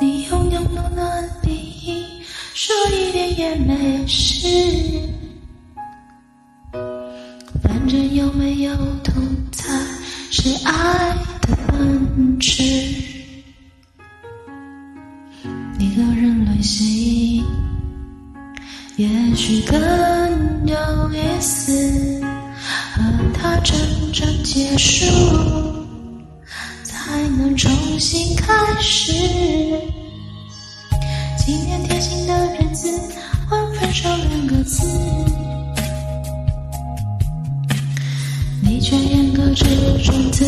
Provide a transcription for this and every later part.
你拥有暖的鼻音，说一点也没事。反正有没有痛才是爱的本质。一个人旅行，也许更有意思。和他真正结束。才能重新开始。换分手两个字，你却严格只准自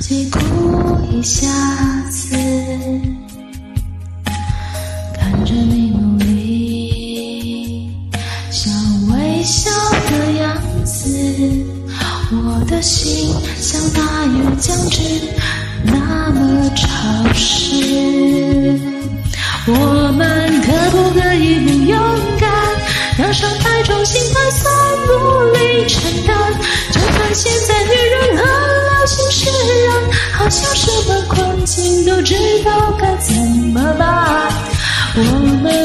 己哭一下子，看着你努力，想微笑的样子，我的心像大雨将至。就知道该怎么办。我们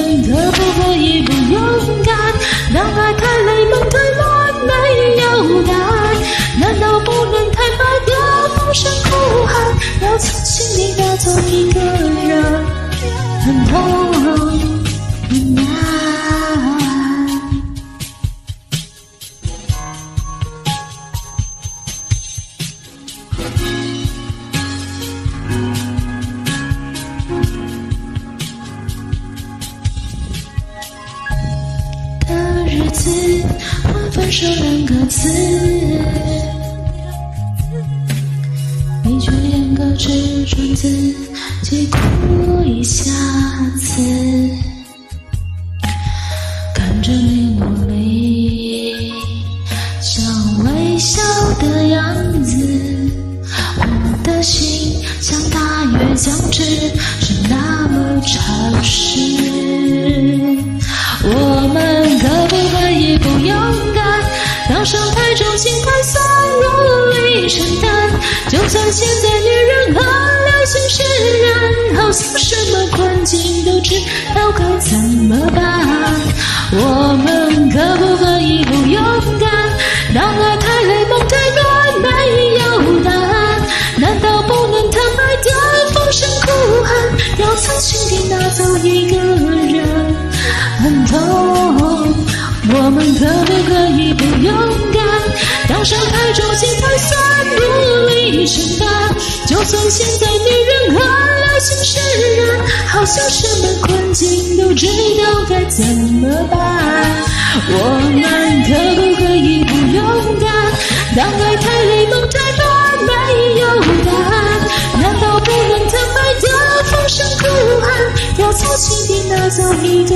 的日子，换分手两个字。只准自己哭一下子，看着你努力，像微笑的样子，我的心像大雨将至，是那么潮湿。我们现在女人和流行诗人，好像什么困境都知道该怎么办。我们可不可以不勇敢？当爱太累，梦太乱，没有答案。难道不能坦白的放声哭喊？要从心底拿走一个人，很痛。我们可不可以不勇敢？当伤太重，心太酸，一生吧。就算现在女人和流行释然，好像什么困境都知道该怎么办。我们可不可以不勇敢？当爱太累，梦太乱，没有答案。难道不能坦白的放声哭喊？要从心底拿走一个